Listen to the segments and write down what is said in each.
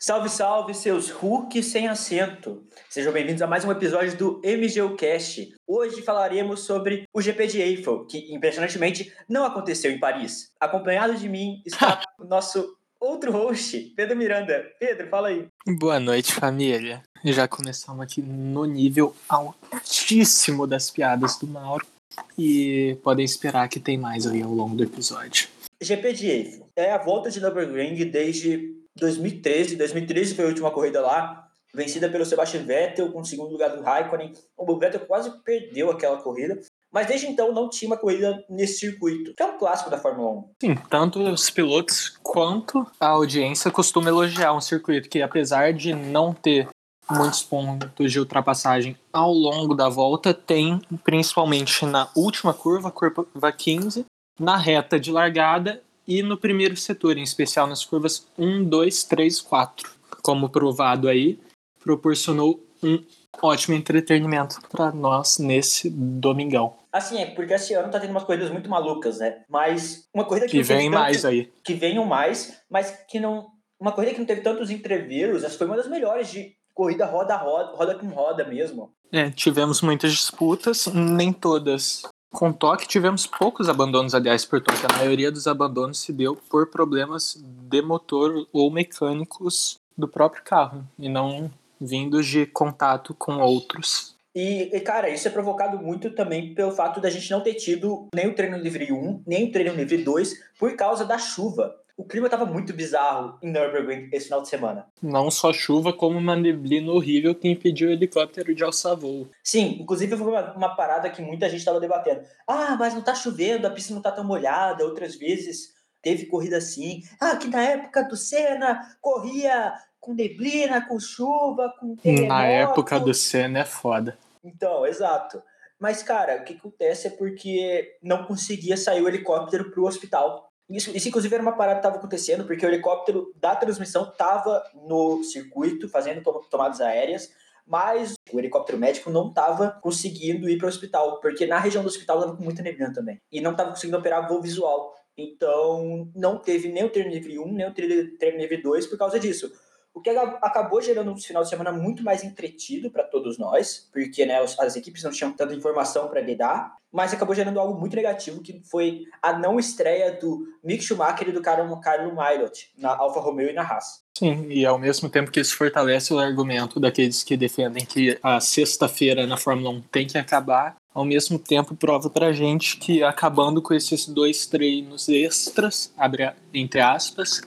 Salve, salve, seus Hulk sem acento. Sejam bem-vindos a mais um episódio do MGUcast. Hoje falaremos sobre o GP de Eiffel, que impressionantemente não aconteceu em Paris. Acompanhado de mim está o nosso outro host, Pedro Miranda. Pedro, fala aí. Boa noite, família. Já começamos aqui no nível altíssimo das piadas do Mauro. E podem esperar que tem mais aí ao longo do episódio. GP de Eiffel é a volta de Nürburgring desde 2013. 2013 foi a última corrida lá, vencida pelo Sebastian Vettel, com o segundo lugar do Raikkonen. O Vettel quase perdeu aquela corrida. Mas desde então não tinha uma corrida nesse circuito, que é um clássico da Fórmula 1. Sim, tanto os pilotos quanto a audiência costumam elogiar um circuito que, apesar de não ter muitos pontos de ultrapassagem ao longo da volta, tem principalmente na última curva, curva 15, na reta de largada e no primeiro setor, em especial nas curvas 1, 2, 3, 4. Como provado aí, proporcionou um ótimo entretenimento para nós nesse domingão. Assim, é porque esse ano tá tendo umas corridas muito malucas, né? Mas uma corrida que, que vem mais aí. Que venham mais, mas que não. Uma corrida que não teve tantos entreveros, essa foi uma das melhores de corrida roda roda, roda com roda mesmo. É, tivemos muitas disputas, nem todas com toque, tivemos poucos abandonos, aliás, por toque. A maioria dos abandonos se deu por problemas de motor ou mecânicos do próprio carro, e não vindos de contato com outros. E, e, cara, isso é provocado muito também pelo fato da gente não ter tido nem o treino livre 1, nem o treino livre 2, por causa da chuva o clima estava muito bizarro em Nürburgring esse final de semana. Não só chuva, como uma neblina horrível que impediu o helicóptero de alçar voo. Sim, inclusive foi uma, uma parada que muita gente estava debatendo. Ah, mas não tá chovendo, a pista não tá tão molhada. Outras vezes teve corrida assim. Ah, que na época do Senna corria com neblina, com chuva, com terremoto. Na época do Senna é foda. Então, exato. Mas, cara, o que acontece é porque não conseguia sair o helicóptero pro hospital isso, isso, inclusive, era uma parada que estava acontecendo, porque o helicóptero da transmissão estava no circuito, fazendo tomadas aéreas, mas o helicóptero médico não estava conseguindo ir para o hospital, porque na região do hospital estava com muita neblina também. E não estava conseguindo operar voo visual. Então, não teve nem o treino livre 1, nem o treino livre 2 por causa disso o que acabou gerando um final de semana muito mais entretido para todos nós, porque né, as equipes não tinham tanta informação para lidar, mas acabou gerando algo muito negativo, que foi a não estreia do Mick Schumacher e do Carlo, Carlo Mailot na Alfa Romeo e na Haas. Sim, e ao mesmo tempo que isso fortalece o argumento daqueles que defendem que a sexta-feira na Fórmula 1 tem que acabar, ao mesmo tempo prova pra gente que acabando com esses dois treinos extras, abre, entre aspas,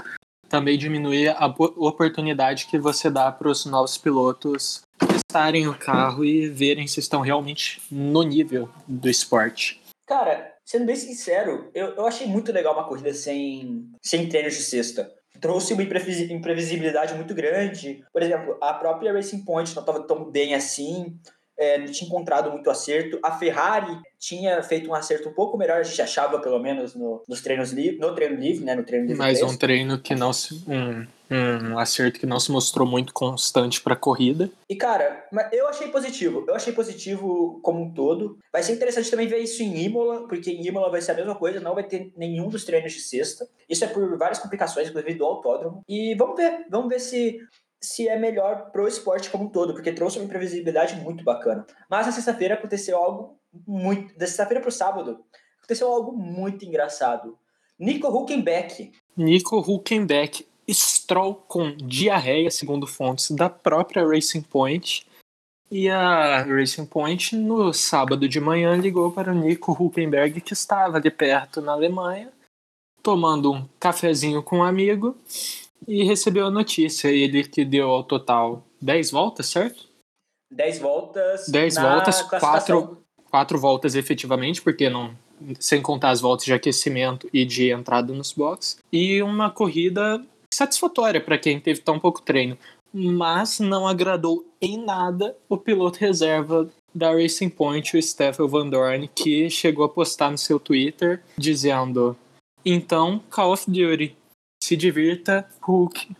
também diminuir a oportunidade que você dá para os novos pilotos testarem o carro e verem se estão realmente no nível do esporte. Cara, sendo bem sincero, eu, eu achei muito legal uma corrida sem, sem treinos de sexta. Trouxe uma imprevisibilidade muito grande. Por exemplo, a própria Racing Point não estava tão bem assim é, não tinha encontrado muito acerto. A Ferrari tinha feito um acerto um pouco melhor, a gente achava, pelo menos, no, nos treinos livres, no treino livre, né? No treino livre. Mas um treino que não se. Um, um acerto que não se mostrou muito constante para a corrida. E, cara, eu achei positivo. Eu achei positivo como um todo. Vai ser interessante também ver isso em Imola, porque em Imola vai ser a mesma coisa, não vai ter nenhum dos treinos de sexta. Isso é por várias complicações, inclusive do autódromo. E vamos ver, vamos ver se se é melhor pro esporte como um todo, porque trouxe uma imprevisibilidade muito bacana. Mas na sexta-feira aconteceu algo muito. Da sexta-feira pro sábado, aconteceu algo muito engraçado. Nico Huckenbeck. Nico Huckenbeck, Stroll com diarreia, segundo fontes da própria Racing Point. E a Racing Point, no sábado de manhã, ligou para o Nico Huckenberg, que estava ali perto na Alemanha, tomando um cafezinho com um amigo e recebeu a notícia. Ele que deu ao total 10 voltas, certo? 10 voltas. 10 voltas, 4, 4 voltas efetivamente, porque não. Sem contar as voltas de aquecimento e de entrada nos boxes. E uma corrida satisfatória para quem teve tão pouco treino. Mas não agradou em nada o piloto reserva da Racing Point, o Stefan Van Dorn, que chegou a postar no seu Twitter dizendo: Então, Call of Duty, se divirta, Hulk.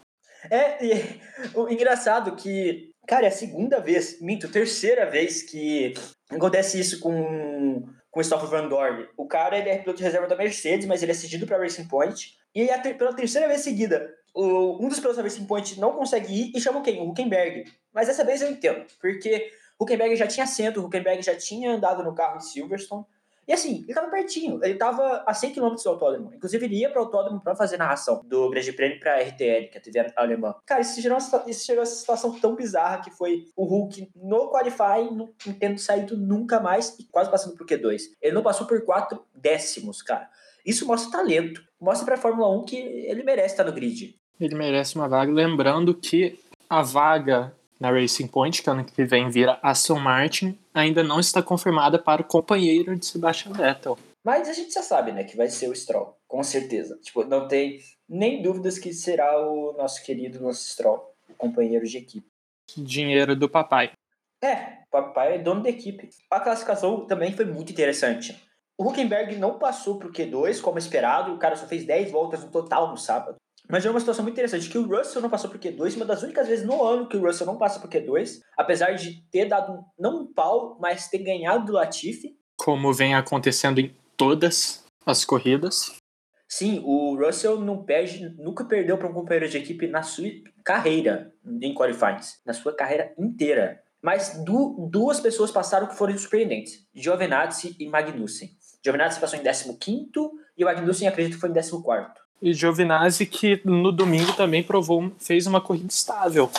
É, e, o engraçado que, cara, é a segunda vez, minto, terceira vez que acontece isso com, com o Stoffel Van Dorn. O cara ele é piloto de reserva da Mercedes, mas ele é cedido para Racing Point. E ter, pela terceira vez seguida O, um dos pilotos da Racing Point não consegue ir e chamam quem? O Huckenberg. Mas dessa vez eu entendo, porque Huckenberg já tinha assento, Huckenberg já tinha andado no carro em Silverstone. E assim, ele tava pertinho, ele tava a 100 km do autódromo. Inclusive, ele ia para o autódromo para fazer narração do Grande Prêmio para RTL, que é a TV alemã. Cara, isso isso gerou essa situação tão bizarra que foi o Hulk no Qualify, não tendo saído nunca mais e quase passando por Q2. Ele não passou por 4 décimos, cara. Isso mostra talento. Mostra pra Fórmula 1 que ele merece estar no grid. Ele merece uma vaga. Lembrando que a vaga na Racing Point, que ano que vem vira Aston Martin, ainda não está confirmada para o companheiro de Sebastian Vettel. Mas a gente já sabe, né, que vai ser o Stroll, com certeza. Tipo, não tem nem dúvidas que será o nosso querido nosso Stroll, o companheiro de equipe. Dinheiro do papai. É, o papai é dono da equipe. A classificação também foi muito interessante. O Huckenberg não passou pro Q2 como esperado, o cara só fez 10 voltas no total no sábado. Mas é uma situação muito interessante, que o Russell não passou por Q2, uma das únicas vezes no ano que o Russell não passa por Q2, apesar de ter dado, não um pau, mas ter ganhado do Latifi. Como vem acontecendo em todas as corridas. Sim, o Russell não perde, nunca perdeu para um companheiro de equipe na sua carreira em qualifiers, na sua carreira inteira. Mas du duas pessoas passaram que foram surpreendentes, Giovinazzi e Magnussen. Giovinazzi passou em 15 e o Magnussen acredito que foi em 14 e Giovinazzi que no domingo também provou, fez uma corrida estável.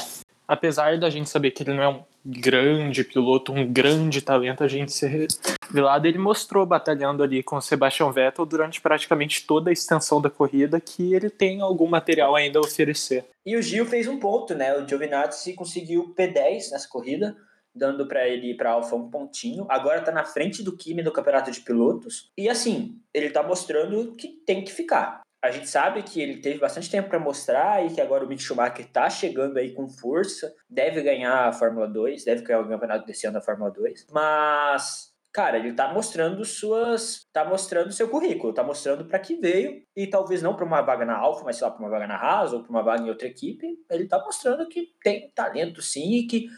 Apesar da gente saber que ele não é um grande piloto, um grande talento, a gente ser revelado, ele mostrou batalhando ali com o Sebastian Vettel durante praticamente toda a extensão da corrida que ele tem algum material ainda a oferecer. E o Gil fez um ponto, né? O Giovinazzi conseguiu P10 nessa corrida, dando para ele ir para Alfa um pontinho. Agora tá na frente do Kimi no campeonato de pilotos. E assim, ele tá mostrando que tem que ficar a gente sabe que ele teve bastante tempo para mostrar e que agora o Mick Schumacher está chegando aí com força, deve ganhar a Fórmula 2, deve ganhar o campeonato desse ano da Fórmula 2, mas cara, ele tá mostrando suas, tá mostrando seu currículo, tá mostrando para que veio. E talvez não para uma vaga na Alfa, mas sei lá, para uma vaga na Haas ou para uma vaga em outra equipe, ele tá mostrando que tem talento sim e que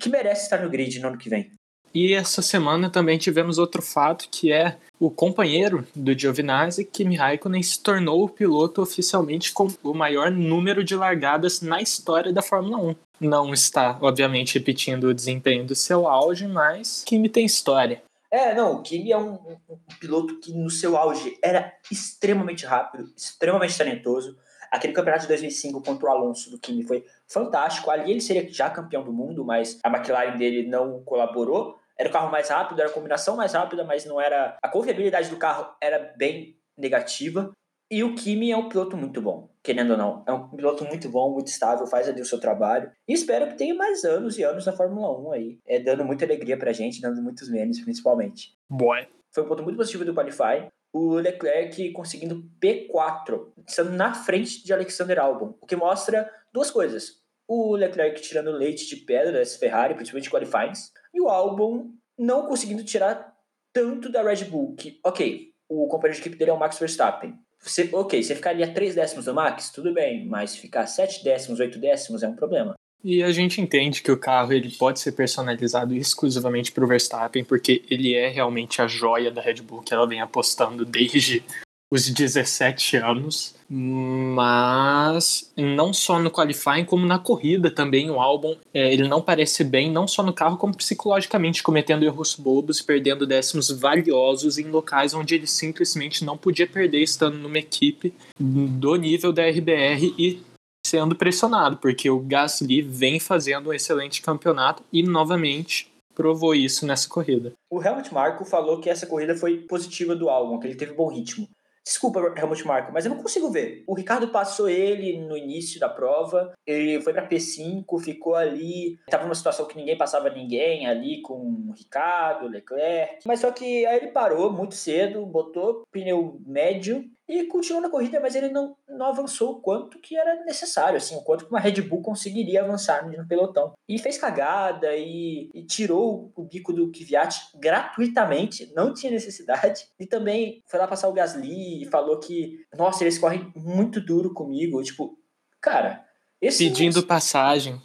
que merece estar no grid no ano que vem. E essa semana também tivemos outro fato que é o companheiro do Giovinazzi, Kimi Raikkonen, se tornou o piloto oficialmente com o maior número de largadas na história da Fórmula 1. Não está, obviamente, repetindo o desempenho do seu auge, mas Kimi tem história. É, não, o Kimi é um, um, um piloto que no seu auge era extremamente rápido, extremamente talentoso. Aquele campeonato de 2005 contra o Alonso do Kimi foi fantástico. Ali ele seria já campeão do mundo, mas a McLaren dele não colaborou. Era o carro mais rápido, era a combinação mais rápida, mas não era. A confiabilidade do carro era bem negativa. E o Kimi é um piloto muito bom, querendo ou não. É um piloto muito bom, muito estável, faz ali o seu trabalho. E espero que tenha mais anos e anos na Fórmula 1 aí. É, dando muita alegria pra gente, dando muitos memes, principalmente. Boy. Foi um ponto muito positivo do Qualify. O Leclerc conseguindo P4, estando na frente de Alexander Albon. O que mostra duas coisas. O Leclerc tirando leite de pedra dessa Ferrari, principalmente qualifies e o álbum não conseguindo tirar tanto da Red Bull, que, ok, o companheiro de equipe dele é o Max Verstappen. Você, ok, você ficaria 3 décimos do Max, tudo bem, mas ficar 7 décimos, 8 décimos é um problema. E a gente entende que o carro ele pode ser personalizado exclusivamente para o Verstappen, porque ele é realmente a joia da Red Bull que ela vem apostando desde os 17 anos, mas não só no qualifying, como na corrida também o álbum, é, ele não parece bem, não só no carro, como psicologicamente, cometendo erros bobos perdendo décimos valiosos em locais onde ele simplesmente não podia perder estando numa equipe do nível da RBR e sendo pressionado, porque o Gasly vem fazendo um excelente campeonato e novamente provou isso nessa corrida. O Helmut Marko falou que essa corrida foi positiva do álbum, que ele teve bom ritmo. Desculpa, Helmut Marko, mas eu não consigo ver. O Ricardo passou ele no início da prova, ele foi para P5, ficou ali, estava numa situação que ninguém passava ninguém ali com o Ricardo, Leclerc. Mas só que aí ele parou muito cedo, botou pneu médio e continuou na corrida, mas ele não, não avançou o quanto que era necessário, assim, o quanto que uma Red Bull conseguiria avançar no pelotão. E fez cagada e, e tirou o bico do Kvyat gratuitamente, não tinha necessidade. E também foi lá passar o Gasly e falou que, nossa, eles correm muito duro comigo. Tipo, cara, esse Pedindo não... passagem.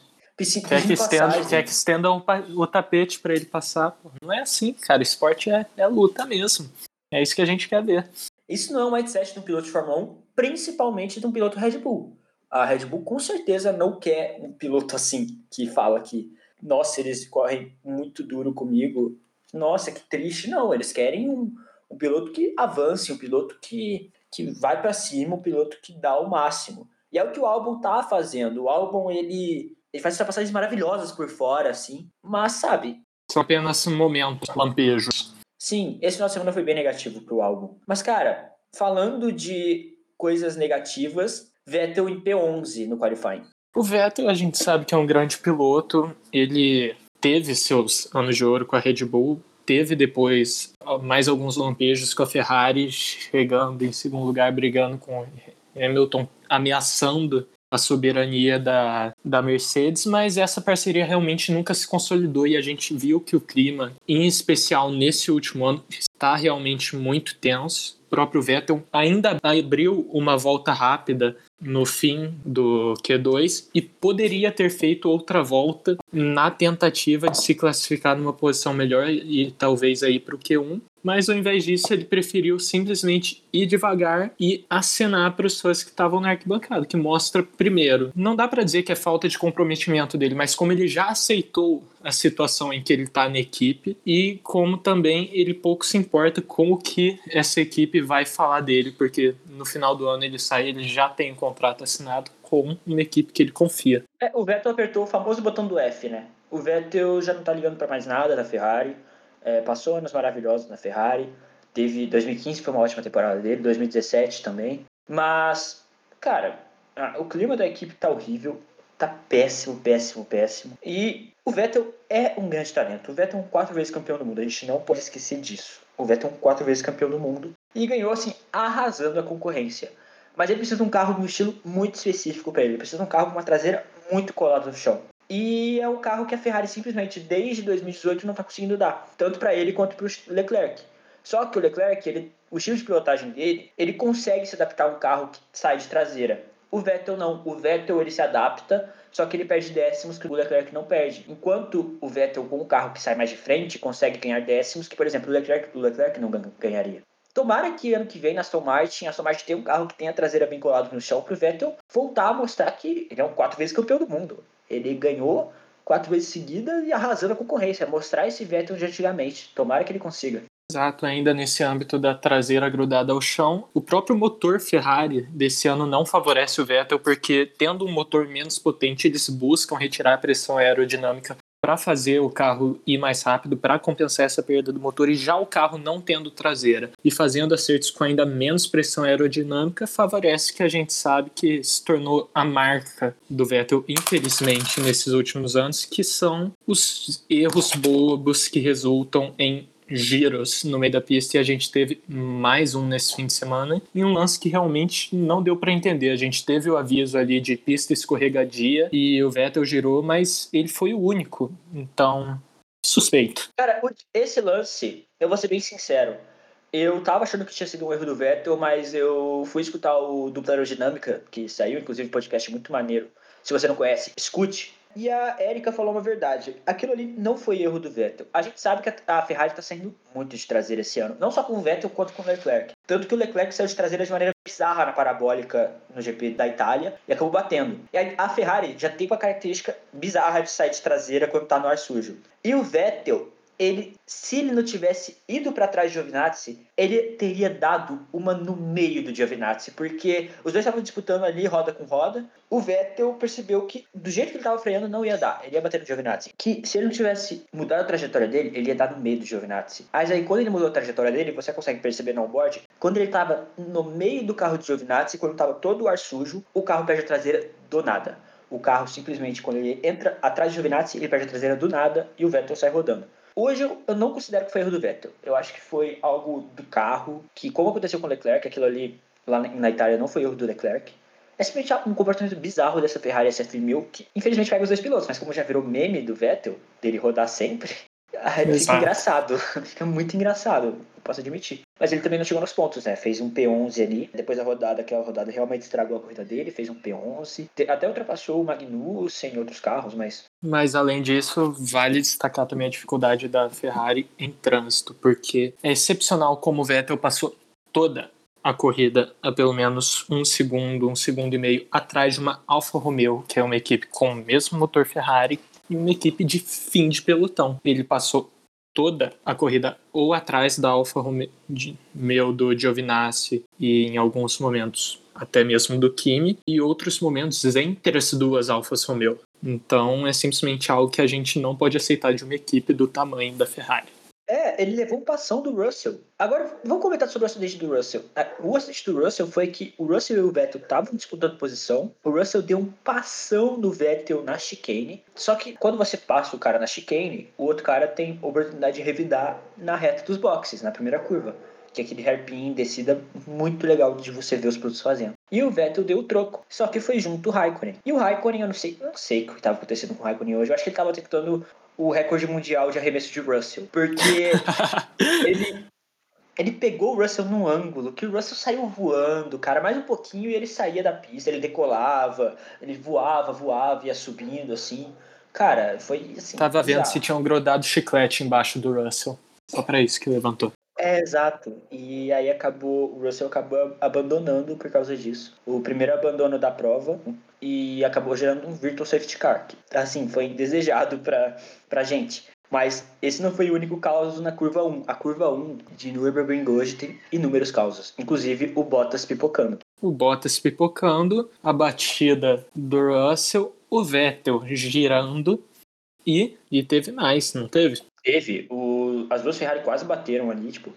Quer que, estenda, quer que estendam o tapete para ele passar. Não é assim, cara. Esporte é, é luta mesmo. É isso que a gente quer ver. Isso não é um mindset de um piloto de Fórmula 1, principalmente de um piloto Red Bull. A Red Bull com certeza não quer um piloto assim, que fala que, nossa, eles correm muito duro comigo. Nossa, que triste. Não, eles querem um, um piloto que avance, um piloto que, que vai para cima, um piloto que dá o máximo. E é o que o álbum tá fazendo. O álbum, ele, ele faz passagens maravilhosas por fora, assim. Mas, sabe... São apenas momentos, lampejos. Sim, esse final de semana foi bem negativo pro álbum. Mas, cara, falando de coisas negativas, Vettel em P11 no qualifying. O Vettel, a gente sabe que é um grande piloto. Ele teve seus anos de ouro com a Red Bull, teve depois mais alguns lampejos com a Ferrari, chegando em segundo lugar, brigando com Hamilton, ameaçando a soberania da, da Mercedes, mas essa parceria realmente nunca se consolidou e a gente viu que o clima, em especial nesse último ano, está realmente muito tenso. O próprio Vettel ainda abriu uma volta rápida no fim do Q2 e poderia ter feito outra volta na tentativa de se classificar numa posição melhor e talvez aí para o Q1, mas ao invés disso ele preferiu simplesmente ir devagar e acenar para os fãs que estavam na arquibancada, que mostra primeiro, não dá para dizer que é falta de comprometimento dele, mas como ele já aceitou a situação em que ele está na equipe e como também ele pouco se importa com o que essa equipe vai falar dele, porque no final do ano ele sai, ele já tem um contrato assinado com uma equipe que ele confia. É, o Vettel apertou o famoso botão do F, né? O Vettel já não tá ligando para mais nada da Ferrari, é, passou anos maravilhosos na Ferrari, teve 2015 foi uma ótima temporada dele, 2017 também, mas cara, o clima da equipe tá horrível, tá péssimo, péssimo, péssimo. E o Vettel é um grande talento. O Vettel é um quatro vezes campeão do mundo. A gente não pode esquecer disso. O Vettel é um quatro vezes campeão do mundo e ganhou assim arrasando a concorrência. Mas ele precisa de um carro de um estilo muito específico para ele. Ele precisa de um carro com uma traseira muito colada no chão. E é um carro que a Ferrari simplesmente desde 2018 não está conseguindo dar, tanto para ele quanto para o Leclerc. Só que o Leclerc, ele, o estilo de pilotagem dele, ele consegue se adaptar a um carro que sai de traseira. O Vettel não. O Vettel ele se adapta, só que ele perde décimos que o Leclerc não perde. Enquanto o Vettel, com um carro que sai mais de frente, consegue ganhar décimos que, por exemplo, o Leclerc, o Leclerc não ganharia. Tomara que ano que vem na Aston Martin, a Aston Martin tenha um carro que tenha a traseira bem no chão para o Vettel voltar a mostrar que ele é um quatro vezes campeão do mundo. Ele ganhou quatro vezes seguida e arrasando a concorrência. Mostrar esse Vettel de antigamente. Tomara que ele consiga. Exato, ainda nesse âmbito da traseira grudada ao chão, o próprio motor Ferrari desse ano não favorece o Vettel porque tendo um motor menos potente, eles buscam retirar a pressão aerodinâmica para fazer o carro ir mais rápido, para compensar essa perda do motor, e já o carro não tendo traseira e fazendo acertos com ainda menos pressão aerodinâmica, favorece que a gente sabe que se tornou a marca do Vettel, infelizmente, nesses últimos anos, que são os erros bobos que resultam em giros no meio da pista e a gente teve mais um nesse fim de semana e um lance que realmente não deu para entender. A gente teve o aviso ali de pista escorregadia e o Vettel girou, mas ele foi o único. Então, suspeito. Cara, esse lance, eu vou ser bem sincero. Eu tava achando que tinha sido um erro do Vettel, mas eu fui escutar o Dupla Aerodinâmica, que saiu, inclusive, podcast muito maneiro. Se você não conhece, escute. E a Erika falou uma verdade. Aquilo ali não foi erro do Vettel. A gente sabe que a Ferrari está saindo muito de traseira esse ano. Não só com o Vettel, quanto com o Leclerc. Tanto que o Leclerc saiu de traseira de maneira bizarra na parabólica no GP da Itália e acabou batendo. E a Ferrari já tem uma característica bizarra de sair de traseira quando está no ar sujo. E o Vettel ele, se ele não tivesse ido para trás de Giovinazzi, ele teria dado uma no meio do Giovinazzi, porque os dois estavam disputando ali roda com roda. O Vettel percebeu que do jeito que ele estava freando não ia dar, ele ia bater no Giovinazzi. Que se ele não tivesse mudado a trajetória dele, ele ia dar no meio do Giovinazzi. Mas aí quando ele mudou a trajetória dele, você consegue perceber no onboard, quando ele estava no meio do carro de Giovinazzi, quando estava todo o ar sujo, o carro perde a traseira do nada. O carro simplesmente, quando ele entra atrás de Giovinazzi, ele perde a traseira do nada e o Vettel sai rodando. Hoje eu não considero que foi erro do Vettel. Eu acho que foi algo do carro, que como aconteceu com o Leclerc, aquilo ali lá na Itália não foi erro do Leclerc. É simplesmente um comportamento bizarro dessa Ferrari SF1000, que infelizmente pega os dois pilotos, mas como já virou meme do Vettel, dele rodar sempre, fica engraçado. fica muito engraçado posso admitir. Mas ele também não chegou nos pontos, né? Fez um P11 ali, depois da rodada, que a rodada realmente estragou a corrida dele, fez um P11. Até ultrapassou o Magnussen em outros carros, mas. Mas além disso, vale destacar também a dificuldade da Ferrari em trânsito, porque é excepcional como o Vettel passou toda a corrida a pelo menos um segundo, um segundo e meio atrás de uma Alfa Romeo, que é uma equipe com o mesmo motor Ferrari e uma equipe de fim de pelotão. Ele passou toda a corrida ou atrás da Alfa Romeo do Giovinazzi e em alguns momentos até mesmo do Kimi e outros momentos entre as duas Alfas Romeo. Então é simplesmente algo que a gente não pode aceitar de uma equipe do tamanho da Ferrari. Ele levou um passão do Russell. Agora, vamos comentar sobre o acidente do Russell. O acidente do Russell foi que o Russell e o Vettel estavam disputando posição. O Russell deu um passão no Vettel na chicane. Só que quando você passa o cara na chicane, o outro cara tem oportunidade de revidar na reta dos boxes, na primeira curva que é aquele hairpin descida muito legal de você ver os produtos fazendo. E o Vettel deu o troco, só que foi junto o Raikkonen. E o Raikkonen, eu não sei, não sei o que estava acontecendo com o Raikkonen hoje, eu acho que ele estava tentando o recorde mundial de arremesso de Russell, porque ele ele pegou o Russell num ângulo que o Russell saiu voando, cara, mais um pouquinho e ele saía da pista, ele decolava, ele voava, voava, ia subindo assim. Cara, foi assim. Tava vendo se tinham grodado chiclete embaixo do Russell. Só para isso que levantou. É, exato. E aí acabou, o Russell acabou abandonando por causa disso. O primeiro abandono da prova e acabou gerando um virtual safety car, que assim foi indesejado para pra gente. Mas esse não foi o único caos na curva 1. A curva 1 de Nürburgring hoje tem inúmeros causos, inclusive o Bottas pipocando. O Bottas pipocando, a batida do Russell, o Vettel girando e, e teve mais, não teve? Teve. O, as duas Ferrari quase bateram ali, tipo,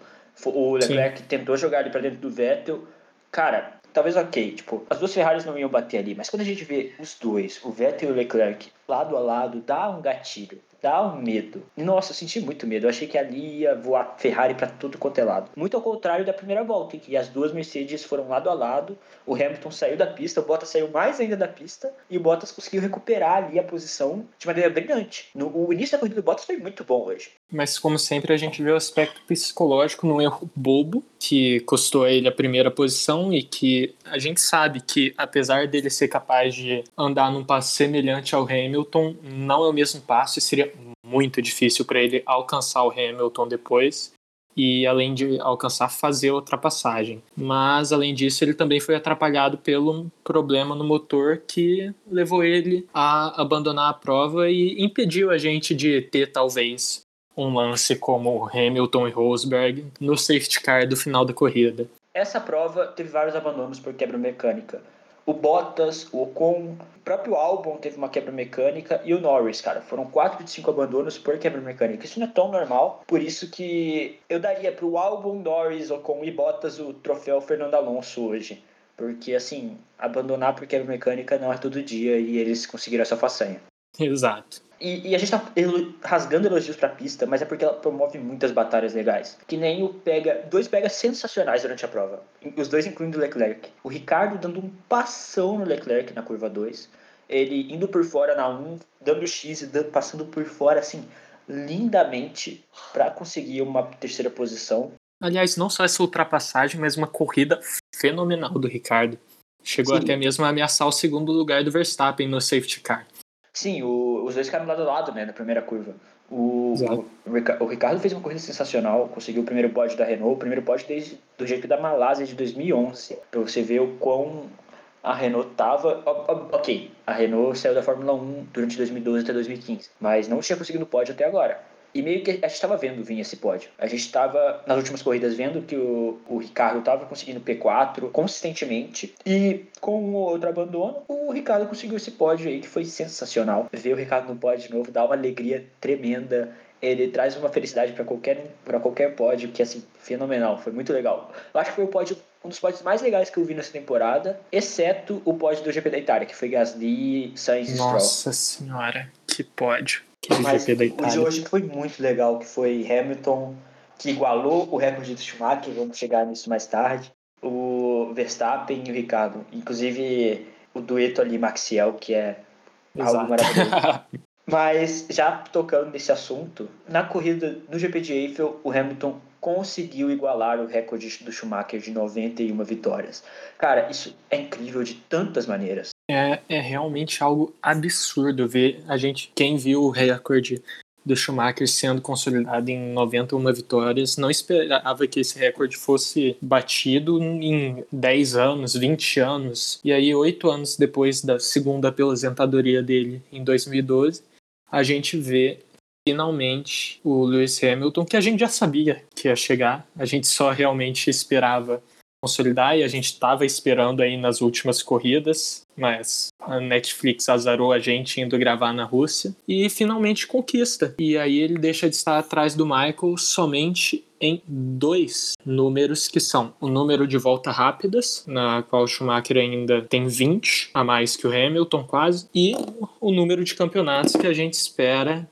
o Leclerc Sim. tentou jogar ali para dentro do Vettel. Cara, talvez ok, tipo, as duas Ferraris não iam bater ali, mas quando a gente vê os dois, o Vettel e o Leclerc, lado a lado, dá um gatilho dá um medo. Nossa, eu senti muito medo. Eu achei que ali ia voar Ferrari para tudo quanto é lado. Muito ao contrário da primeira volta, em que as duas Mercedes foram lado a lado. O Hamilton saiu da pista, o Bottas saiu mais ainda da pista e o Bottas conseguiu recuperar ali a posição de maneira brilhante. No, o início da corrida do Bottas foi muito bom hoje. Mas como sempre a gente vê o aspecto psicológico num erro bobo que custou a ele a primeira posição e que a gente sabe que apesar dele ser capaz de andar num passo semelhante ao Hamilton, não é o mesmo passo e seria muito difícil para ele alcançar o Hamilton depois e além de alcançar fazer a ultrapassagem. Mas além disso, ele também foi atrapalhado pelo problema no motor que levou ele a abandonar a prova e impediu a gente de ter talvez um lance como Hamilton e Rosberg no safety car do final da corrida. Essa prova teve vários abandonos por quebra mecânica o Bottas, o Ocon, o próprio Albon teve uma quebra mecânica e o Norris, cara. Foram 4 de 5 abandonos por quebra mecânica. Isso não é tão normal, por isso que eu daria para o Albon, Norris, Ocon e Bottas o troféu Fernando Alonso hoje. Porque, assim, abandonar por quebra mecânica não é todo dia e eles conseguiram essa façanha. Exato. E, e, a gente tá rasgando elogios pra pista, mas é porque ela promove muitas batalhas legais. Que nem o pega. Dois pegas sensacionais durante a prova. Os dois incluindo o Leclerc. O Ricardo dando um passão no Leclerc na curva 2. Ele indo por fora na 1, dando X e dando, passando por fora, assim, lindamente, para conseguir uma terceira posição. Aliás, não só essa ultrapassagem, mas uma corrida fenomenal do Ricardo. Chegou Sim. até mesmo a ameaçar o segundo lugar do Verstappen no safety car. Sim, o, os dois ficaram lado a lado, né, na primeira curva. O, o, o, Ricardo fez uma corrida sensacional, conseguiu o primeiro pódio da Renault, o primeiro pódio desde do GP da Malásia de 2011, para você ver o quão a Renault tava. Ok, a Renault saiu da Fórmula 1 durante 2012 até 2015, mas não tinha conseguido pódio até agora. E meio que a gente estava vendo vir esse pódio. A gente estava, nas últimas corridas, vendo que o, o Ricardo estava conseguindo P4 consistentemente. E com o outro abandono, o Ricardo conseguiu esse pódio aí, que foi sensacional. Ver o Ricardo no pódio de novo dá uma alegria tremenda. Ele traz uma felicidade para qualquer, para qualquer pódio, que é assim, fenomenal. Foi muito legal. Eu acho que foi o pódio um dos pódios mais legais que eu vi nessa temporada, exceto o pódio do GP da Itália, que foi Gasly, Sainz e Stroll. Nossa senhora, que pódio. Mas o de hoje foi muito legal, que foi Hamilton, que igualou o recorde do Schumacher, vamos chegar nisso mais tarde. O Verstappen e o Ricardo. Inclusive o dueto ali, Maxiel, que é Exato. algo maravilhoso. Mas já tocando nesse assunto, na corrida do GP de Eiffel, o Hamilton conseguiu igualar o recorde do Schumacher de 91 vitórias. Cara, isso é incrível de tantas maneiras. É, é realmente algo absurdo ver a gente, quem viu o recorde do Schumacher sendo consolidado em 91 vitórias. Não esperava que esse recorde fosse batido em 10 anos, 20 anos. E aí, oito anos depois da segunda aposentadoria dele, em 2012, a gente vê finalmente o Lewis Hamilton, que a gente já sabia que ia chegar, a gente só realmente esperava consolidar e a gente estava esperando aí nas últimas corridas, mas a Netflix azarou a gente indo gravar na Rússia e finalmente conquista. E aí ele deixa de estar atrás do Michael somente em dois números que são o número de volta rápidas, na qual o Schumacher ainda tem 20 a mais que o Hamilton quase, e o número de campeonatos que a gente espera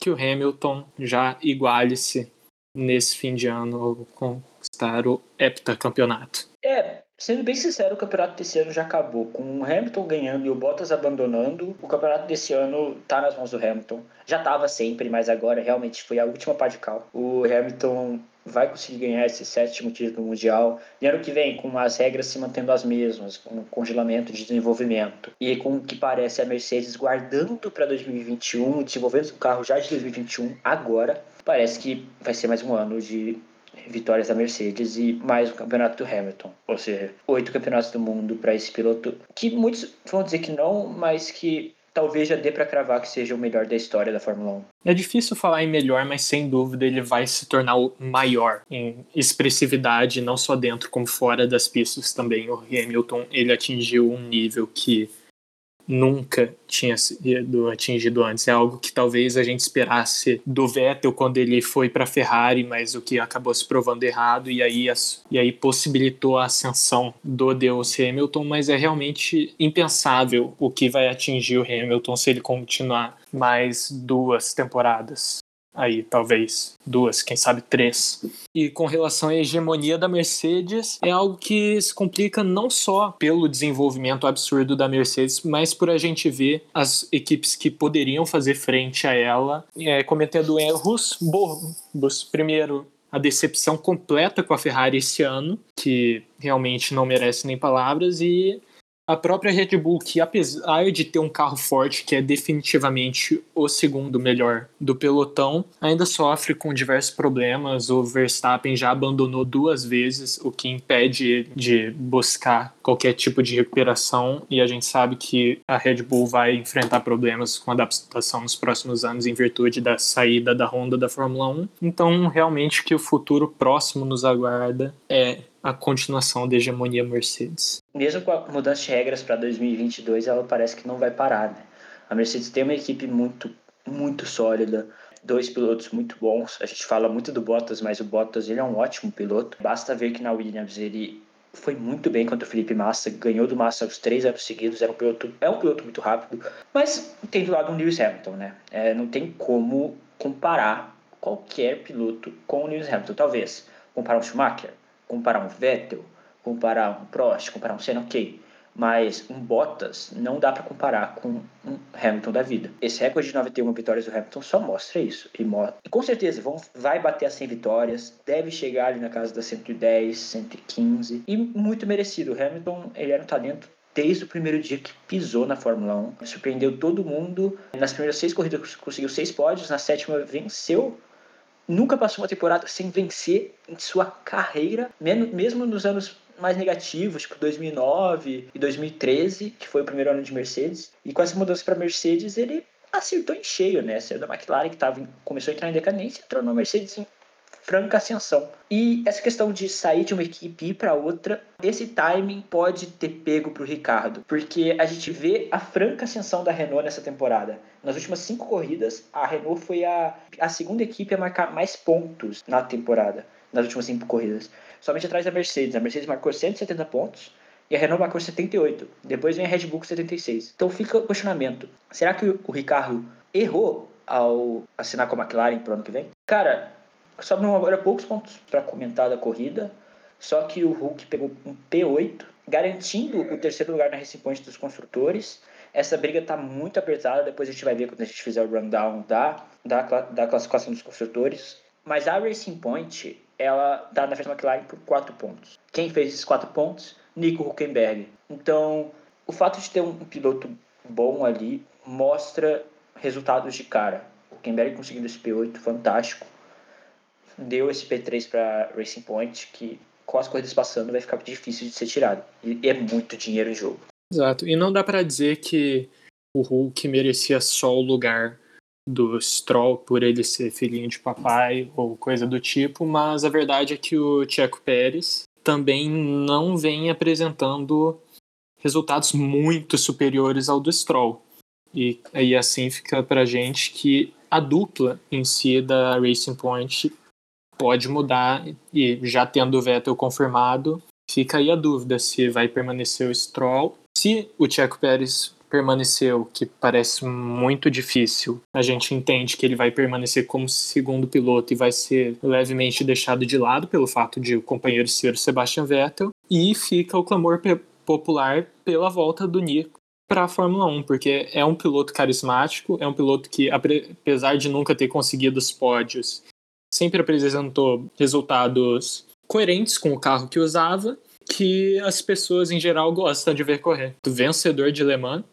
que o Hamilton já iguale-se nesse fim de ano com conquistar o heptacampeonato. É, sendo bem sincero, o campeonato desse ano já acabou. Com o Hamilton ganhando e o Bottas abandonando, o campeonato desse ano tá nas mãos do Hamilton. Já tava sempre, mas agora realmente foi a última pá de cal. O Hamilton vai conseguir ganhar esse sétimo título mundial. E ano que vem, com as regras se mantendo as mesmas, com congelamento de desenvolvimento e com o que parece a Mercedes guardando para 2021, desenvolvendo o carro já de 2021 agora, parece que vai ser mais um ano de vitórias da Mercedes e mais o campeonato do Hamilton. Ou seja, oito campeonatos do mundo para esse piloto, que muitos vão dizer que não, mas que talvez já dê para cravar que seja o melhor da história da Fórmula 1. É difícil falar em melhor, mas sem dúvida ele vai se tornar o maior em expressividade, não só dentro como fora das pistas também. O Hamilton, ele atingiu um nível que nunca tinha sido atingido antes. É algo que talvez a gente esperasse do Vettel quando ele foi para a Ferrari, mas o que acabou se provando errado e aí, e aí possibilitou a ascensão do Deus Hamilton, mas é realmente impensável o que vai atingir o Hamilton se ele continuar mais duas temporadas aí talvez duas, quem sabe três. E com relação à hegemonia da Mercedes, é algo que se complica não só pelo desenvolvimento absurdo da Mercedes, mas por a gente ver as equipes que poderiam fazer frente a ela é, cometendo erros bobos. Primeiro, a decepção completa com a Ferrari esse ano, que realmente não merece nem palavras, e a própria Red Bull, que apesar de ter um carro forte, que é definitivamente o segundo melhor do pelotão, ainda sofre com diversos problemas. O Verstappen já abandonou duas vezes, o que impede de buscar qualquer tipo de recuperação. E a gente sabe que a Red Bull vai enfrentar problemas com adaptação nos próximos anos em virtude da saída da Honda da Fórmula 1. Então, realmente, que o futuro próximo nos aguarda é a continuação da hegemonia Mercedes. Mesmo com a mudança de regras para 2022, ela parece que não vai parar, né? A Mercedes tem uma equipe muito, muito sólida, dois pilotos muito bons. A gente fala muito do Bottas, mas o Bottas ele é um ótimo piloto. Basta ver que na Williams ele foi muito bem contra o Felipe Massa, ganhou do Massa os três anos seguidos, era um piloto, é um piloto muito rápido, mas tem do lado o Lewis Hamilton, né? É, não tem como comparar qualquer piloto com o Lewis Hamilton, talvez comparar o Schumacher, comparar um Vettel, comparar um Prost, comparar um Senna, ok. Mas um Bottas não dá para comparar com um Hamilton da vida. Esse recorde de 91 vitórias do Hamilton só mostra isso. E, mostra. e com certeza vão, vai bater as 100 vitórias, deve chegar ali na casa das 110, 115. E muito merecido. O Hamilton ele era um talento desde o primeiro dia que pisou na Fórmula 1. Surpreendeu todo mundo. Nas primeiras seis corridas conseguiu seis pódios, na sétima venceu nunca passou uma temporada sem vencer em sua carreira, mesmo nos anos mais negativos, tipo 2009 e 2013, que foi o primeiro ano de Mercedes. E com essa mudança para Mercedes, ele acertou em cheio, né? Saiu da McLaren, que tava, começou a entrar em decadência, entrou na Mercedes em franca ascensão. E essa questão de sair de uma equipe e ir para outra, esse timing pode ter pego para o Ricardo, porque a gente vê a franca ascensão da Renault nessa temporada. Nas últimas cinco corridas, a Renault foi a, a segunda equipe a marcar mais pontos na temporada, nas últimas cinco corridas. Somente atrás da Mercedes. A Mercedes marcou 170 pontos e a Renault marcou 78. Depois vem a Red Bull com 76. Então fica o questionamento: será que o Ricardo errou ao assinar com a McLaren para o ano que vem? Cara, Sobram agora poucos pontos para comentar da corrida, só que o Hulk pegou um P8, garantindo o terceiro lugar na Racing Point dos construtores. Essa briga está muito apertada, depois a gente vai ver quando a gente fizer o rundown da, da, da classificação dos construtores. Mas a Racing Point, ela está na frente da McLaren por 4 pontos. Quem fez esses 4 pontos? Nico Huckenberg. Então, o fato de ter um piloto bom ali mostra resultados de cara O Huckenberg conseguindo esse P8 fantástico. Deu esse P3 para Racing Point, que com as corridas passando vai ficar difícil de ser tirado. E é muito dinheiro em jogo. Exato. E não dá para dizer que o Hulk merecia só o lugar do Stroll por ele ser filhinho de papai ou coisa do tipo, mas a verdade é que o Checo Pérez também não vem apresentando resultados muito superiores ao do Stroll. E aí assim fica pra gente que a dupla em si da Racing Point pode mudar e já tendo o Vettel confirmado, fica aí a dúvida se vai permanecer o Stroll. Se o Checo Pérez permaneceu, que parece muito difícil, a gente entende que ele vai permanecer como segundo piloto e vai ser levemente deixado de lado pelo fato de o companheiro ser o Sebastian Vettel, e fica o clamor popular pela volta do Nico para a Fórmula 1, porque é um piloto carismático, é um piloto que, apesar de nunca ter conseguido os pódios, sempre apresentou resultados coerentes com o carro que usava, que as pessoas em geral gostam de ver correr. Do vencedor de Le Mans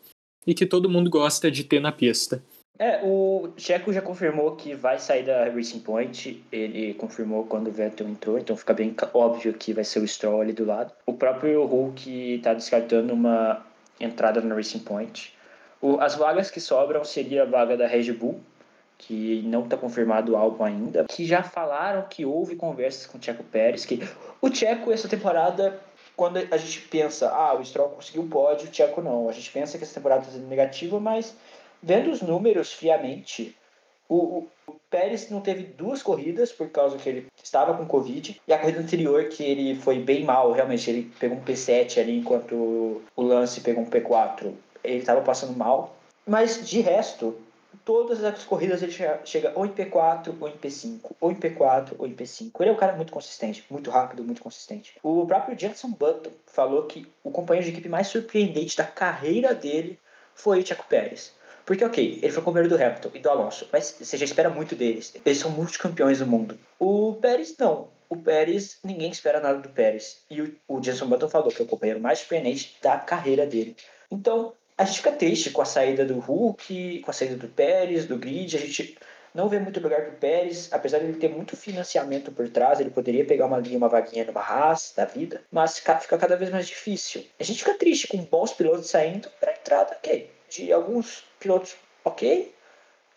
e que todo mundo gosta de ter na pista. É, o Checo já confirmou que vai sair da Racing Point. Ele confirmou quando o Vettel entrou, então fica bem óbvio que vai ser o Stroll ali do lado. O próprio Hulk está descartando uma entrada na Racing Point. O, as vagas que sobram seria a vaga da Red Bull, que não está confirmado o álbum ainda, que já falaram que houve conversas com o Checo Pérez, que o Checo essa temporada quando a gente pensa, ah, o Stroll conseguiu o pódio, o Checo não. A gente pensa que essa temporada está sendo negativa, mas vendo os números friamente, o, o, o, Pérez não teve duas corridas por causa que ele estava com Covid. E a corrida anterior, que ele foi bem mal, realmente, ele pegou um P7 ali, enquanto o Lance pegou um P4. Ele estava passando mal. Mas de resto, todas as corridas ele chega, ou em P4 ou em P5, ou em P4 ou em P5. Ele é um cara muito consistente, muito rápido, muito consistente. O próprio Jenson Button falou que o companheiro de equipe mais surpreendente da carreira dele foi o Checo Pérez. Porque, ok, ele foi companheiro do Hamilton e do Alonso, mas você já espera muito deles. Eles são multicampeões do mundo. O Pérez, não. O Pérez, ninguém espera nada do Pérez. E o, o Jenson Button falou que é o companheiro mais surpreendente da carreira dele. Então, a gente fica triste com a saída do Hulk, com a saída do Pérez, do grid. A gente não vê muito lugar para o Pérez, apesar de ele ter muito financiamento por trás, ele poderia pegar uma linha, uma vaguinha numa Haas da vida, mas fica cada vez mais difícil. A gente fica triste com bons pilotos saindo para entrada, ok, de alguns pilotos ok,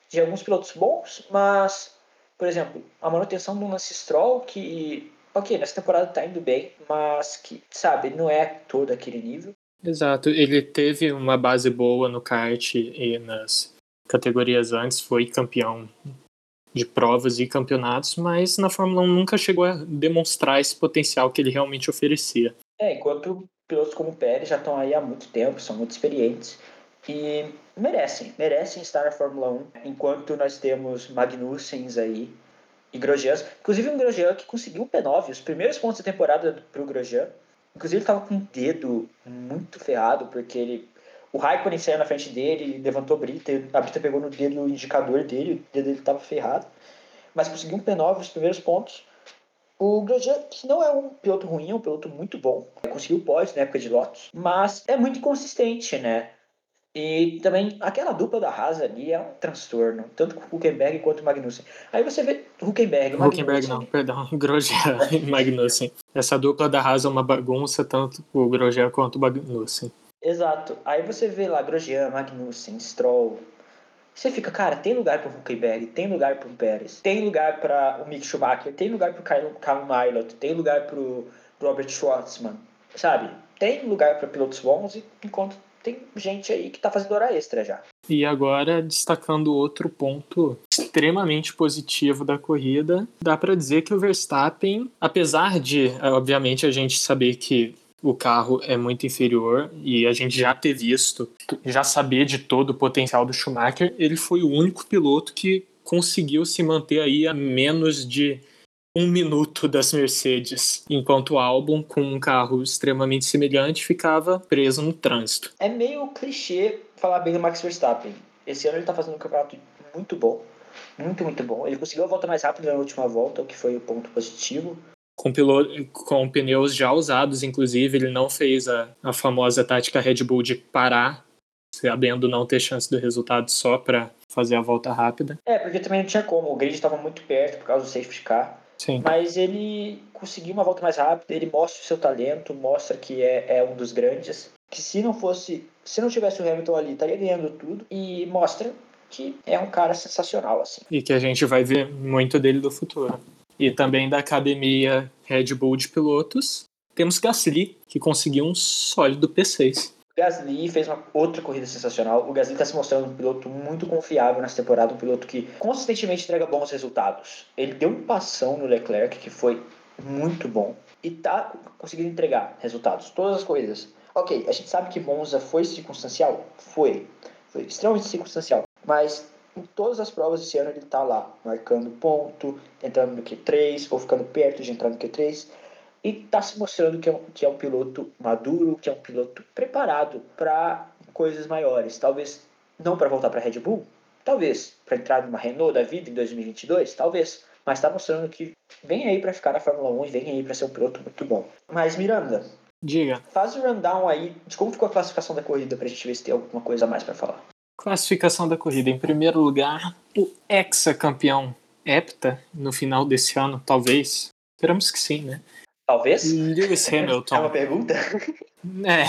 de alguns pilotos bons, mas, por exemplo, a manutenção do Lance Stroll, que, ok, nessa temporada tá indo bem, mas que, sabe, não é todo aquele nível. Exato, ele teve uma base boa no kart e nas categorias antes, foi campeão de provas e campeonatos, mas na Fórmula 1 nunca chegou a demonstrar esse potencial que ele realmente oferecia. É, enquanto pilotos como o Pérez já estão aí há muito tempo, são muito experientes e merecem, merecem estar na Fórmula 1, enquanto nós temos Magnussens aí e Grosjean, inclusive um Grosjean que conseguiu o P9, os primeiros pontos da temporada para o Grosjean, Inclusive ele tava com o dedo muito ferrado, porque ele. O Raikkonen saiu na frente dele, levantou a brita, a brita pegou no dedo indicador dele, o dedo dele tava ferrado. Mas conseguiu um P9 os primeiros pontos. O Grosjean, que não é um piloto ruim, é um piloto muito bom. Conseguiu pódio na época de Lotus, mas é muito inconsistente, né? E também aquela dupla da Haas ali é um transtorno, tanto com o Huckenberg quanto o Magnussen. Aí você vê Huckenberg, Huckenberg não, perdão, Grosjean e Magnussen. Essa dupla da Haas é uma bagunça, tanto o Grosjean quanto o Magnussen. Exato. Aí você vê lá Grosjean, Magnussen, Stroll. Você fica, cara, tem lugar para o Huckenberg, tem lugar para o Pérez, tem lugar para o Mick Schumacher, tem lugar para o Carl Milot, tem lugar para o Robert Schwartzman, sabe? Tem lugar para pilotos bons, enquanto tem gente aí que tá fazendo hora extra já. E agora, destacando outro ponto extremamente positivo da corrida, dá para dizer que o Verstappen, apesar de, obviamente, a gente saber que o carro é muito inferior e a gente já ter visto, já saber de todo o potencial do Schumacher, ele foi o único piloto que conseguiu se manter aí a menos de um minuto das Mercedes, enquanto o álbum, com um carro extremamente semelhante, ficava preso no trânsito. É meio clichê falar bem do Max Verstappen. Esse ano ele está fazendo um campeonato muito bom, muito, muito bom. Ele conseguiu a volta mais rápida na última volta, o que foi o ponto positivo. Com, piloto, com pneus já usados, inclusive, ele não fez a, a famosa tática Red Bull de parar, sabendo não ter chance do resultado só para fazer a volta rápida. É, porque também não tinha como. O grid estava muito perto por causa do safety car. Sim. Mas ele conseguiu uma volta mais rápida, ele mostra o seu talento, mostra que é, é um dos grandes. Que se não fosse, se não tivesse o Hamilton ali, estaria ganhando tudo. E mostra que é um cara sensacional, assim. E que a gente vai ver muito dele do futuro. E também da academia Red Bull de pilotos, temos Gasly, que conseguiu um sólido P6. Gasly fez uma outra corrida sensacional. O Gasly está se mostrando um piloto muito confiável nessa temporada, um piloto que consistentemente entrega bons resultados. Ele deu um passão no Leclerc que foi muito bom e está conseguindo entregar resultados, todas as corridas. Ok, a gente sabe que Monza foi circunstancial? Foi. Foi extremamente circunstancial. Mas em todas as provas esse ano ele está lá, marcando ponto, entrando no Q3 ou ficando perto de entrar no Q3 e está se mostrando que é, um, que é um piloto maduro, que é um piloto preparado para coisas maiores. Talvez não para voltar para a Red Bull, talvez para entrar numa Renault da vida em 2022, talvez. Mas está mostrando que vem aí para ficar na Fórmula 1 e vem aí para ser um piloto muito bom. Mas Miranda, diga. Faz o rundown aí de como ficou a classificação da corrida para a gente ver se tem alguma coisa a mais para falar. Classificação da corrida. Em primeiro lugar, o ex-campeão Hepta no final desse ano, talvez. Esperamos que sim, né? Talvez? Lewis Hamilton. É uma pergunta? É.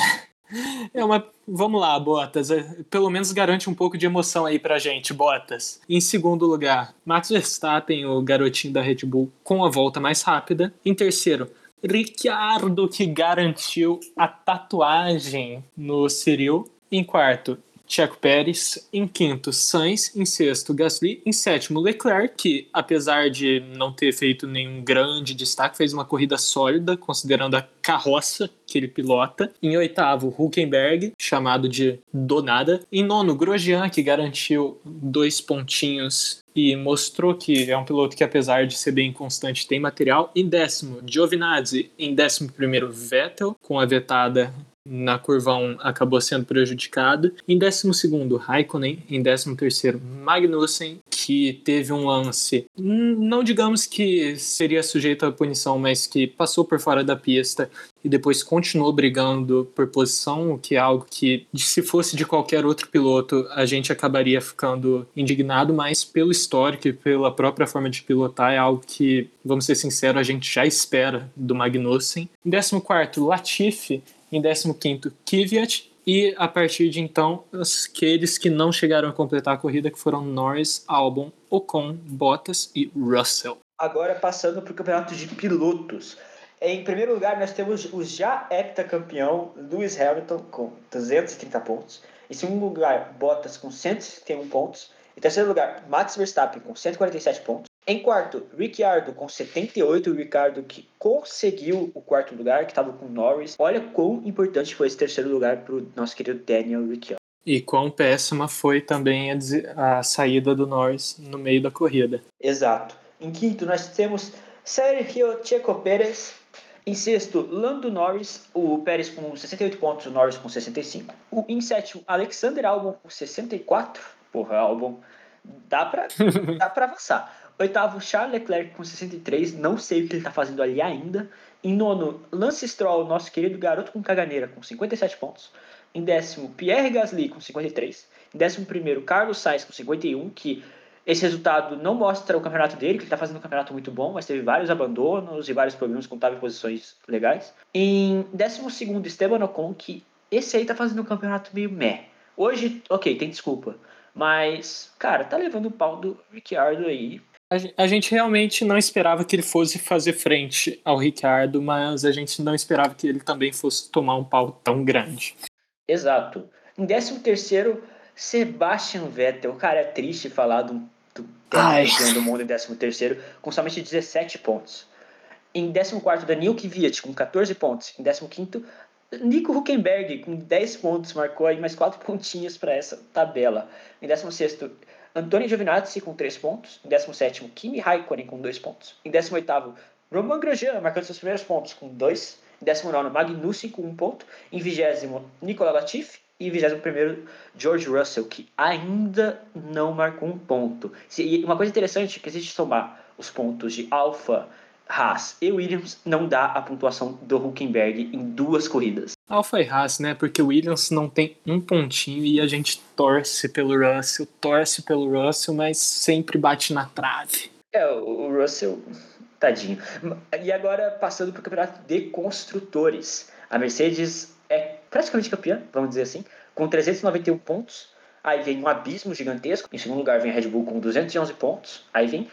É uma. Vamos lá, Bottas. É, pelo menos garante um pouco de emoção aí pra gente, Bottas. Em segundo lugar, Max Verstappen, o garotinho da Red Bull, com a volta mais rápida. Em terceiro, Ricciardo, que garantiu a tatuagem no Cyril. Em quarto, Checo Pérez, em quinto, Sainz, em sexto, Gasly, em sétimo, Leclerc, que apesar de não ter feito nenhum grande destaque, fez uma corrida sólida, considerando a carroça que ele pilota. Em oitavo, Huckenberg, chamado de Donada. Em nono, Grosjean, que garantiu dois pontinhos e mostrou que é um piloto que, apesar de ser bem constante, tem material. Em décimo, Giovinazzi. Em décimo primeiro, Vettel, com a vetada na curva 1 acabou sendo prejudicado. Em 12 Raikkonen, em 13 Magnussen, que teve um lance, não digamos que seria sujeito à punição, mas que passou por fora da pista e depois continuou brigando por posição, o que é algo que, se fosse de qualquer outro piloto, a gente acabaria ficando indignado, mas pelo histórico e pela própria forma de pilotar, é algo que, vamos ser sinceros, a gente já espera do Magnussen. Em 14, Latifi, em 15º, Kvyat, e a partir de então, aqueles que não chegaram a completar a corrida, que foram Norris, Albon, Ocon, Bottas e Russell. Agora passando para o campeonato de pilotos. Em primeiro lugar, nós temos o já heptacampeão Lewis Hamilton com 230 pontos. Em segundo lugar, Bottas com 161 pontos. Em terceiro lugar, Max Verstappen com 147 pontos. Em quarto, Ricciardo com 78, o Ricardo que conseguiu o quarto lugar, que estava com Norris. Olha quão importante foi esse terceiro lugar para o nosso querido Daniel Ricciardo. E quão péssima foi também a, a, saída do Norris no meio da corrida. Exato. Em quinto, nós temos Sergio Checo Pérez. Em sexto, Lando Norris, o Pérez com 68 pontos, o Norris com 65. O, em sétimo, Alexander Albon com 64. Porra, Albon, dá pra, dá pra avançar. Oitavo, Charles Leclerc com 63. Não sei o que ele está fazendo ali ainda. Em nono, Lance Stroll, nosso querido garoto com caganeira, com 57 pontos. Em décimo, Pierre Gasly com 53. Em décimo primeiro, Carlos Sainz com 51, que esse resultado não mostra o campeonato dele, que ele está fazendo um campeonato muito bom, mas teve vários abandonos e vários problemas quando estava em posições legais. Em décimo segundo, Esteban Ocon, que esse aí está fazendo um campeonato meio meh. Hoje, ok, tem desculpa. Mas, cara, tá levando o pau do Ricciardo aí. A gente realmente não esperava que ele fosse fazer frente ao Ricardo, mas a gente não esperava que ele também fosse tomar um pau tão grande. Exato. Em 13 terceiro, Sebastian Vettel. Cara, é triste falar do, do campeão do mundo em 13 terceiro, com somente 17 pontos. Em 14 Daniel Kvyat, com 14 pontos. Em 15 Nico Huckenberg, com 10 pontos, marcou aí mais 4 pontinhos para essa tabela. Em 16 Antônio Giovinazzi com 3 pontos. Em 17, Kimi Raikkonen com 2 pontos. Em 18, Roman Grosjean marcando seus primeiros pontos com 2. Em 19, Magnussen com 1 um ponto. Em 20, Nicolas Latifi. E em 21, George Russell, que ainda não marcou um ponto. E uma coisa interessante é que se a gente somar os pontos de Alfa, Haas e Williams, não dá a pontuação do Huckenberg em duas corridas. Alfa e Haas, né? Porque o Williams não tem um pontinho e a gente torce pelo Russell, torce pelo Russell, mas sempre bate na trave. É, o Russell, tadinho. E agora, passando para o campeonato de construtores. A Mercedes é praticamente campeã, vamos dizer assim, com 391 pontos. Aí vem um abismo gigantesco. Em segundo lugar vem a Red Bull com 211 pontos. Aí vem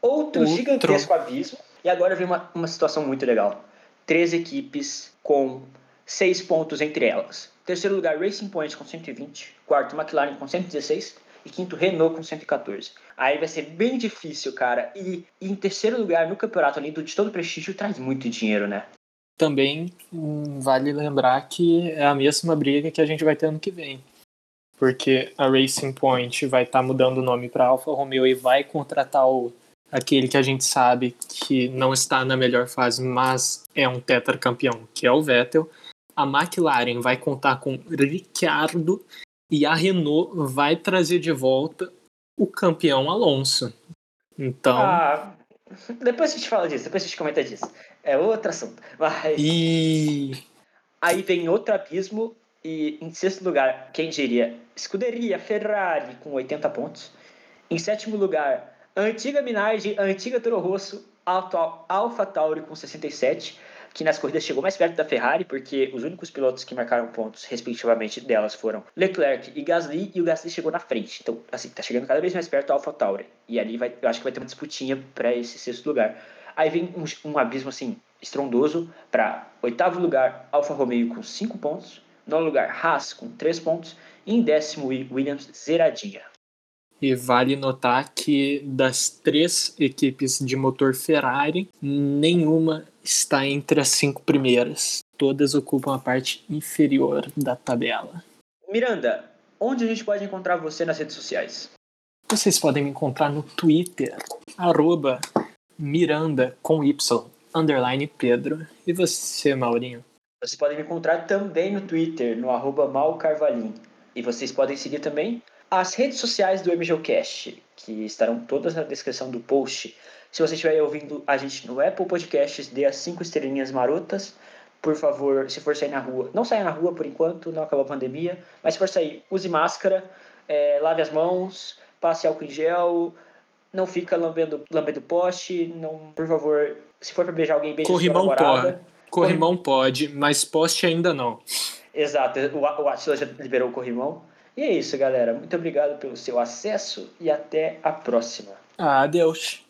outro, outro. gigantesco abismo. E agora vem uma, uma situação muito legal. Três equipes com seis pontos entre elas. Terceiro lugar, Racing Point com 120. Quarto, McLaren com 116. E quinto, Renault com 114. Aí vai ser bem difícil, cara. E, em terceiro lugar no campeonato, além de todo prestígio, traz muito dinheiro, né? Também hum, vale lembrar que é a mesma briga que a gente vai ter ano que vem. Porque a Racing Point vai estar tá mudando o nome para Alfa Romeo e vai contratar o, aquele que a gente sabe que não está na melhor fase, mas é um tetracampeão, que é o Vettel a McLaren vai contar com Ricciardo e a Renault vai trazer de volta o campeão Alonso. Então. Ah, depois a gente fala disso, depois a gente comenta disso. É outro assunto. Mas... E. Aí vem outro abismo, e em sexto lugar, quem diria? Escuderia Ferrari com 80 pontos. Em sétimo lugar, antiga Minardi, antiga Toro Rosso, Alfa Tauri com 67 que nas corridas chegou mais perto da Ferrari, porque os únicos pilotos que marcaram pontos, respectivamente, delas foram Leclerc e Gasly, e o Gasly chegou na frente. Então, assim, tá chegando cada vez mais perto do AlphaTauri. E ali vai, eu acho que vai ter uma disputinha para esse sexto lugar. Aí vem um, um abismo, assim, estrondoso para oitavo lugar, Alfa Romeo com 5 pontos, nono lugar, Haas com 3 pontos, e em décimo, Williams zeradinha. E vale notar que das três equipes de motor Ferrari, nenhuma está entre as cinco primeiras. Todas ocupam a parte inferior da tabela. Miranda, onde a gente pode encontrar você nas redes sociais? Vocês podem me encontrar no Twitter, arroba Miranda com Y, underline Pedro. E você, Maurinho? Vocês podem me encontrar também no Twitter, no arroba Malcarvalim. E vocês podem seguir também as redes sociais do MGOcast, que estarão todas na descrição do post. Se você estiver ouvindo a gente no Apple Podcasts, dê as cinco estrelinhas marotas. Por favor, se for sair na rua, não saia na rua por enquanto, não acabou a pandemia, mas se for sair, use máscara, é, lave as mãos, passe álcool em gel, não fica lambendo, lambendo poste, não, por favor, se for para beijar alguém, beije Corrimão pode. Corrimão pode, mas poste ainda não. Exato, o, o Atila já liberou o corrimão. E é isso, galera. Muito obrigado pelo seu acesso e até a próxima. Adeus.